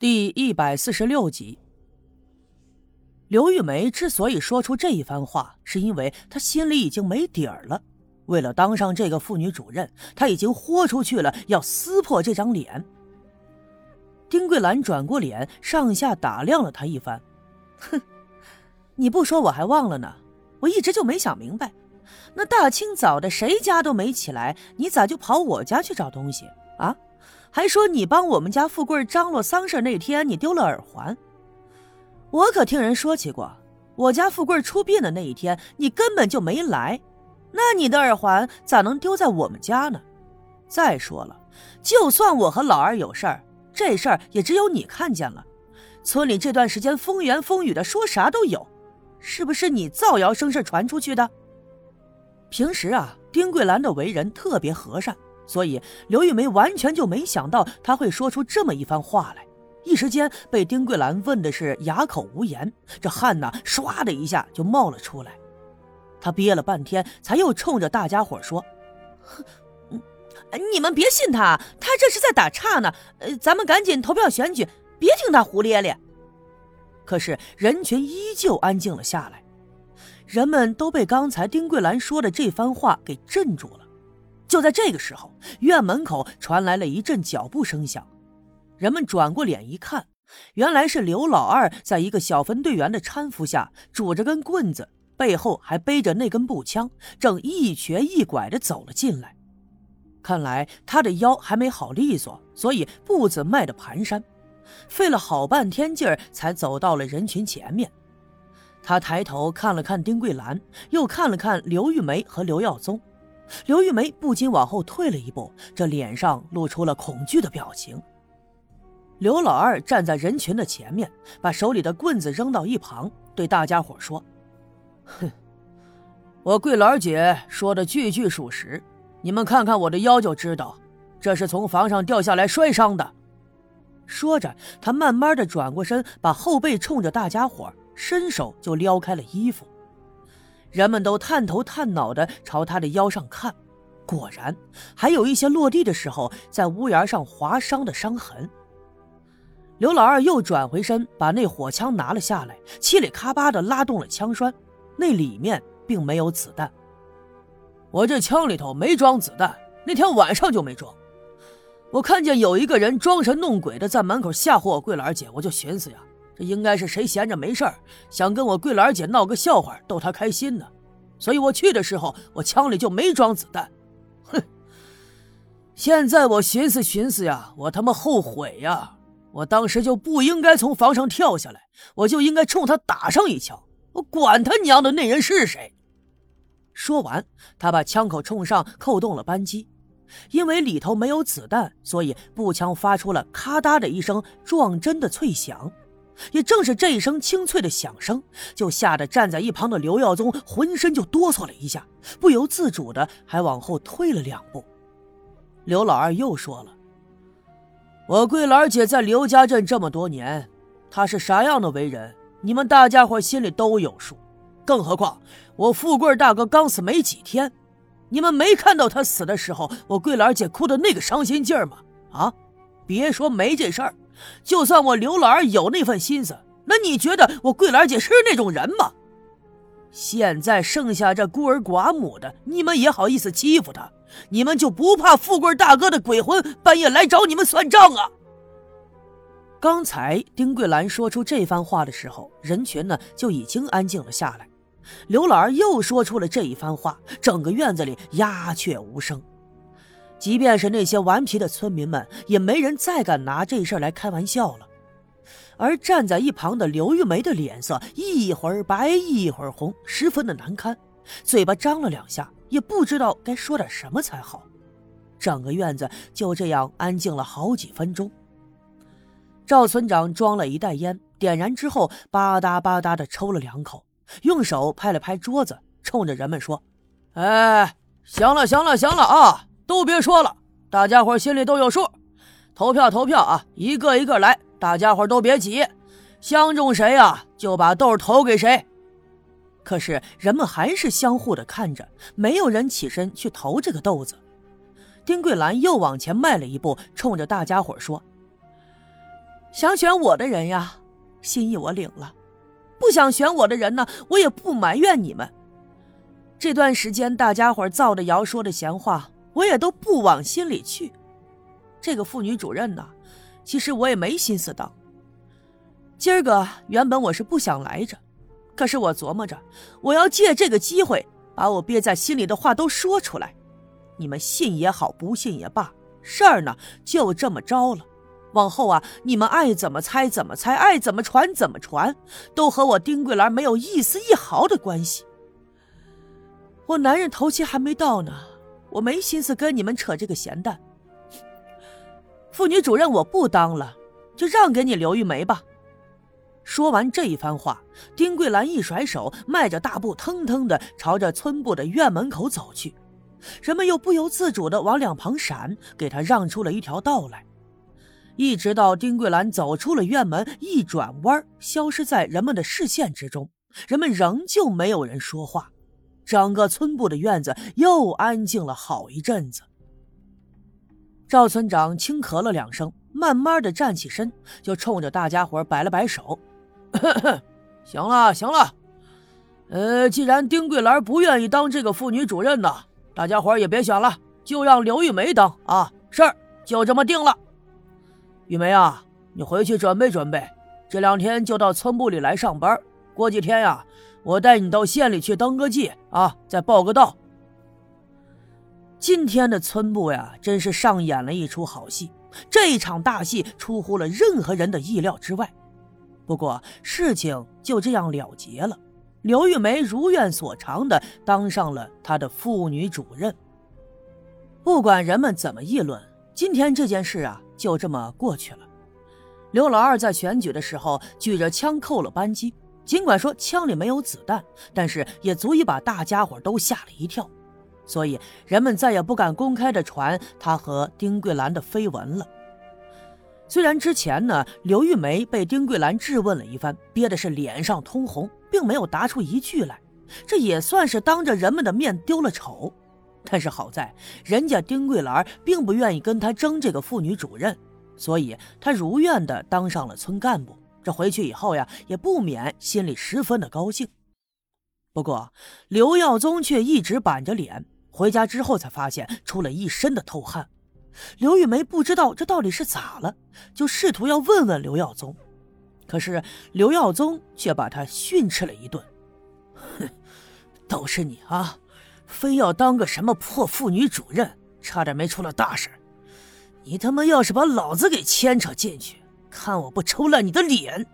第一百四十六集，刘玉梅之所以说出这一番话，是因为她心里已经没底儿了。为了当上这个妇女主任，她已经豁出去了，要撕破这张脸。丁桂兰转过脸，上下打量了他一番，哼，你不说我还忘了呢。我一直就没想明白，那大清早的谁家都没起来，你咋就跑我家去找东西啊？还说你帮我们家富贵张罗丧事那天，你丢了耳环。我可听人说起过，我家富贵出殡的那一天，你根本就没来。那你的耳环咋能丢在我们家呢？再说了，就算我和老二有事儿，这事儿也只有你看见了。村里这段时间风言风语的，说啥都有，是不是你造谣生事传出去的？平时啊，丁桂兰的为人特别和善。所以刘玉梅完全就没想到他会说出这么一番话来，一时间被丁桂兰问的是哑口无言，这汗呐唰的一下就冒了出来。他憋了半天，才又冲着大家伙说：“哼，你们别信他，他这是在打岔呢。呃，咱们赶紧投票选举，别听他胡咧咧。”可是人群依旧安静了下来，人们都被刚才丁桂兰说的这番话给镇住了。就在这个时候，院门口传来了一阵脚步声响，人们转过脸一看，原来是刘老二在一个小分队员的搀扶下，拄着根棍子，背后还背着那根步枪，正一瘸一拐的走了进来。看来他的腰还没好利索，所以步子迈得蹒跚，费了好半天劲儿才走到了人群前面。他抬头看了看丁桂兰，又看了看刘玉梅和刘耀宗。刘玉梅不禁往后退了一步，这脸上露出了恐惧的表情。刘老二站在人群的前面，把手里的棍子扔到一旁，对大家伙说：“哼，我桂兰姐说的句句属实，你们看看我的腰就知道，这是从房上掉下来摔伤的。”说着，他慢慢的转过身，把后背冲着大家伙，伸手就撩开了衣服。人们都探头探脑的朝他的腰上看，果然还有一些落地的时候在屋檐上划伤的伤痕。刘老二又转回身，把那火枪拿了下来，嘁里咔吧的拉动了枪栓，那里面并没有子弹。我这枪里头没装子弹，那天晚上就没装。我看见有一个人装神弄鬼的在门口吓唬我桂兰姐，我就寻思呀。这应该是谁闲着没事儿想跟我桂兰姐闹个笑话，逗她开心呢？所以我去的时候，我枪里就没装子弹。哼！现在我寻思寻思呀，我他妈后悔呀！我当时就不应该从房上跳下来，我就应该冲他打上一枪。我管他娘的那人是谁！说完，他把枪口冲上，扣动了扳机。因为里头没有子弹，所以步枪发出了咔嗒的一声撞针的脆响。也正是这一声清脆的响声，就吓得站在一旁的刘耀宗浑身就哆嗦了一下，不由自主的还往后退了两步。刘老二又说了：“我桂兰姐在刘家镇这么多年，她是啥样的为人，你们大家伙心里都有数。更何况我富贵大哥刚死没几天，你们没看到他死的时候，我桂兰姐哭的那个伤心劲儿吗？啊，别说没这事儿。”就算我刘老二有那份心思，那你觉得我桂兰姐是那种人吗？现在剩下这孤儿寡母的，你们也好意思欺负她？你们就不怕富贵大哥的鬼魂半夜来找你们算账啊？刚才丁桂兰说出这番话的时候，人群呢就已经安静了下来。刘老二又说出了这一番话，整个院子里鸦雀无声。即便是那些顽皮的村民们，也没人再敢拿这事来开玩笑了。而站在一旁的刘玉梅的脸色一会儿白一会儿红，十分的难堪，嘴巴张了两下，也不知道该说点什么才好。整个院子就这样安静了好几分钟。赵村长装了一袋烟，点燃之后吧嗒吧嗒的抽了两口，用手拍了拍桌子，冲着人们说：“哎，行了，行了，行了啊！”都别说了，大家伙心里都有数。投票投票啊，一个一个来，大家伙都别急，相中谁呀就把豆投给谁。可是人们还是相互的看着，没有人起身去投这个豆子。丁桂兰又往前迈了一步，冲着大家伙说：“想选我的人呀，心意我领了；不想选我的人呢，我也不埋怨你们。这段时间大家伙造的谣、说的闲话，我也都不往心里去。这个妇女主任呢，其实我也没心思当。今儿个原本我是不想来着，可是我琢磨着，我要借这个机会把我憋在心里的话都说出来。你们信也好，不信也罢，事儿呢就这么着了。往后啊，你们爱怎么猜怎么猜，爱怎么传怎么传，都和我丁桂兰没有一丝一毫的关系。我男人头七还没到呢，我没心思跟你们扯这个闲蛋。妇女主任我不当了，就让给你刘玉梅吧。说完这一番话，丁桂兰一甩手，迈着大步，腾腾的朝着村部的院门口走去。人们又不由自主的往两旁闪，给他让出了一条道来。一直到丁桂兰走出了院门，一转弯，消失在人们的视线之中，人们仍旧没有人说话。整个村部的院子又安静了好一阵子。赵村长轻咳了两声，慢慢的站起身，就冲着大家伙摆了摆手：“行了，行了，呃，既然丁桂兰不愿意当这个妇女主任呢。”大家伙也别选了，就让刘玉梅当啊！事儿就这么定了。玉梅啊，你回去准备准备，这两天就到村部里来上班。过几天呀，我带你到县里去登个记啊，再报个到。今天的村部呀，真是上演了一出好戏。这一场大戏出乎了任何人的意料之外。不过事情就这样了结了。刘玉梅如愿所偿的当上了她的妇女主任。不管人们怎么议论，今天这件事啊，就这么过去了。刘老二在选举的时候举着枪扣了扳机，尽管说枪里没有子弹，但是也足以把大家伙都吓了一跳。所以人们再也不敢公开的传他和丁桂兰的绯闻了。虽然之前呢，刘玉梅被丁桂兰质问了一番，憋的是脸上通红。并没有答出一句来，这也算是当着人们的面丢了丑。但是好在人家丁桂兰并不愿意跟他争这个妇女主任，所以他如愿的当上了村干部。这回去以后呀，也不免心里十分的高兴。不过刘耀宗却一直板着脸，回家之后才发现出了一身的透汗。刘玉梅不知道这到底是咋了，就试图要问问刘耀宗。可是刘耀宗却把他训斥了一顿：“哼，都是你啊，非要当个什么破妇女主任，差点没出了大事。你他妈要是把老子给牵扯进去，看我不抽烂你的脸！”